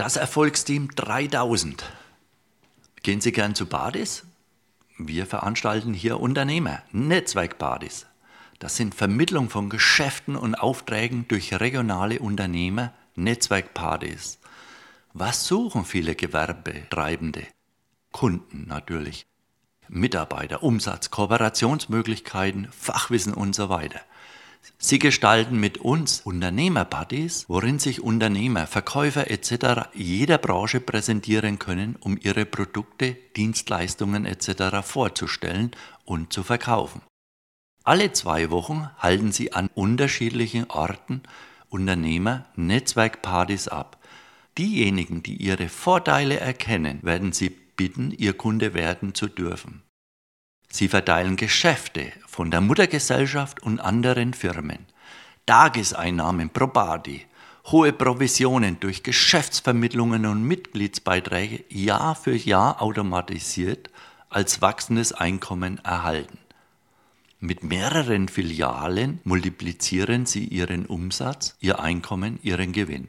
Das Erfolgsteam 3000. Gehen Sie gern zu Badis? Wir veranstalten hier Unternehmer, Netzwerkpartys. Das sind Vermittlung von Geschäften und Aufträgen durch regionale Unternehmer, Netzwerkpartys. Was suchen viele Gewerbetreibende? Kunden natürlich. Mitarbeiter, Umsatz, Kooperationsmöglichkeiten, Fachwissen und so weiter. Sie gestalten mit uns Unternehmerpartys, worin sich Unternehmer, Verkäufer etc. jeder Branche präsentieren können, um ihre Produkte, Dienstleistungen etc. vorzustellen und zu verkaufen. Alle zwei Wochen halten sie an unterschiedlichen Orten Unternehmer Netzwerkpartys ab. Diejenigen, die ihre Vorteile erkennen, werden sie bitten, ihr Kunde werden zu dürfen. Sie verteilen Geschäfte von der Muttergesellschaft und anderen Firmen, Tageseinnahmen pro Party, hohe Provisionen durch Geschäftsvermittlungen und Mitgliedsbeiträge Jahr für Jahr automatisiert als wachsendes Einkommen erhalten. Mit mehreren Filialen multiplizieren Sie Ihren Umsatz, Ihr Einkommen, Ihren Gewinn.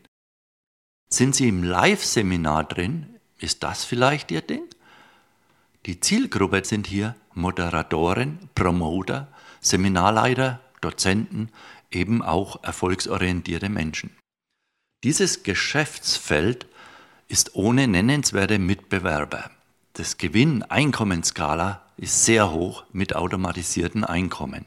Sind Sie im Live-Seminar drin? Ist das vielleicht Ihr Ding? Die Zielgruppe sind hier Moderatoren, Promoter, Seminarleiter, Dozenten, eben auch erfolgsorientierte Menschen. Dieses Geschäftsfeld ist ohne nennenswerte Mitbewerber. Das Gewinn-Einkommensskala ist sehr hoch mit automatisierten Einkommen.